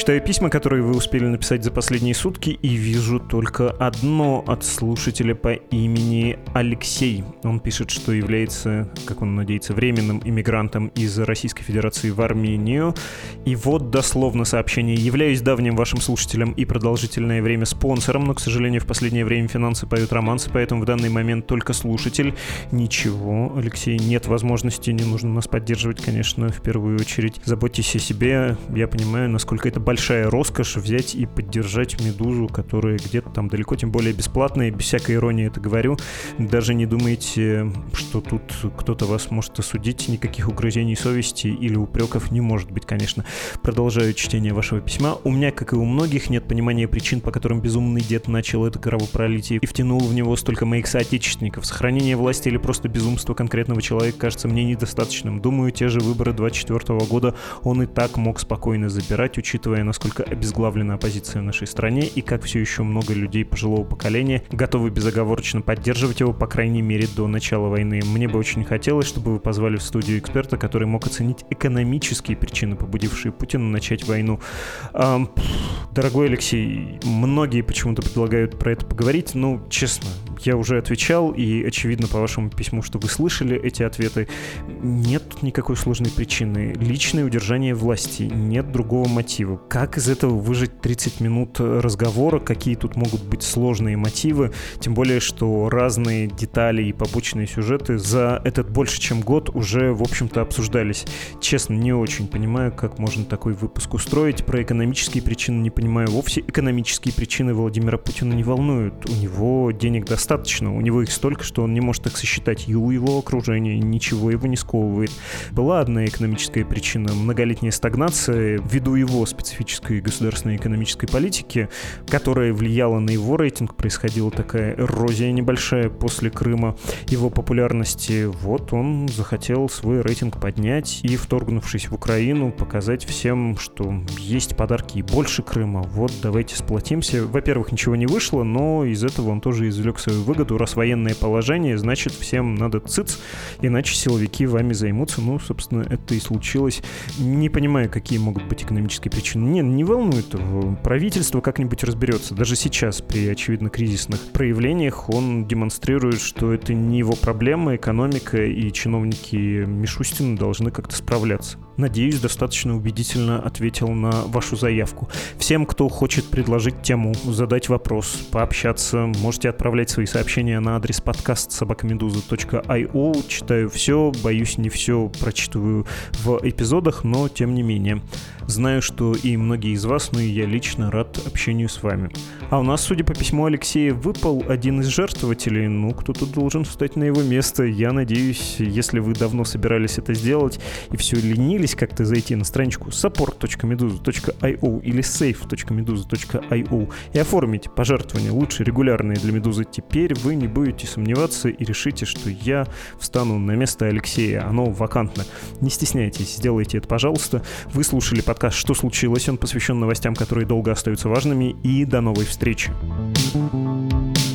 Читаю письма, которые вы успели написать за последние сутки, и вижу только одно от слушателя по имени Алексей. Он пишет, что является, как он надеется, временным иммигрантом из Российской Федерации в Армению. И вот дословно сообщение. «Являюсь давним вашим слушателем и продолжительное время спонсором, но, к сожалению, в последнее время финансы поют романсы, поэтому в данный момент только слушатель. Ничего, Алексей, нет возможности, не нужно нас поддерживать, конечно, в первую очередь. Заботьтесь о себе. Я понимаю, насколько это большая роскошь взять и поддержать «Медузу», которая где-то там далеко, тем более бесплатная, без всякой иронии это говорю. Даже не думайте, что тут кто-то вас может осудить, никаких угрызений совести или упреков не может быть, конечно. Продолжаю чтение вашего письма. У меня, как и у многих, нет понимания причин, по которым безумный дед начал это кровопролитие и втянул в него столько моих соотечественников. Сохранение власти или просто безумство конкретного человека кажется мне недостаточным. Думаю, те же выборы 24 года он и так мог спокойно забирать, учитывая учитывая, насколько обезглавлена оппозиция в нашей стране и как все еще много людей пожилого поколения готовы безоговорочно поддерживать его, по крайней мере, до начала войны. Мне бы очень хотелось, чтобы вы позвали в студию эксперта, который мог оценить экономические причины, побудившие Путина начать войну. А, дорогой Алексей, многие почему-то предлагают про это поговорить. Ну, честно, я уже отвечал, и очевидно по вашему письму, что вы слышали эти ответы. Нет никакой сложной причины. Личное удержание власти. Нет другого мотива. Как из этого выжить 30 минут разговора? Какие тут могут быть сложные мотивы? Тем более, что разные детали и побочные сюжеты за этот больше чем год уже, в общем-то, обсуждались. Честно, не очень понимаю, как можно такой выпуск устроить. Про экономические причины не понимаю вовсе. Экономические причины Владимира Путина не волнуют. У него денег достаточно. У него их столько, что он не может их сосчитать. И у его окружения ничего его не сковывает. Была одна экономическая причина. Многолетняя стагнация ввиду его специфики специфической государственной экономической политики, которая влияла на его рейтинг, происходила такая эрозия небольшая после Крыма, его популярности. Вот он захотел свой рейтинг поднять и, вторгнувшись в Украину, показать всем, что есть подарки и больше Крыма. Вот давайте сплотимся. Во-первых, ничего не вышло, но из этого он тоже извлек свою выгоду. Раз военное положение, значит, всем надо цыц, иначе силовики вами займутся. Ну, собственно, это и случилось. Не понимаю, какие могут быть экономические причины. Не, не волнует. Правительство как-нибудь разберется. Даже сейчас, при, очевидно, кризисных проявлениях, он демонстрирует, что это не его проблема, экономика и чиновники Мишустина должны как-то справляться. Надеюсь, достаточно убедительно ответил на вашу заявку. Всем, кто хочет предложить тему, задать вопрос, пообщаться, можете отправлять свои сообщения на адрес подкаст собакамедуза.io. Читаю все, боюсь, не все прочитываю в эпизодах, но тем не менее. Знаю, что и многие из вас, ну и я лично рад общению с вами. А у нас, судя по письму Алексея, выпал один из жертвователей. Ну, кто-то должен встать на его место. Я надеюсь, если вы давно собирались это сделать и все ленились как-то зайти на страничку support.meduza.io или safe.meduza.io и оформить пожертвования лучше регулярные для Медузы, теперь вы не будете сомневаться и решите, что я встану на место Алексея. Оно вакантно. Не стесняйтесь, сделайте это, пожалуйста. Вы слушали подкаст подкаст «Что случилось?». Он посвящен новостям, которые долго остаются важными. И до новой встречи. thank you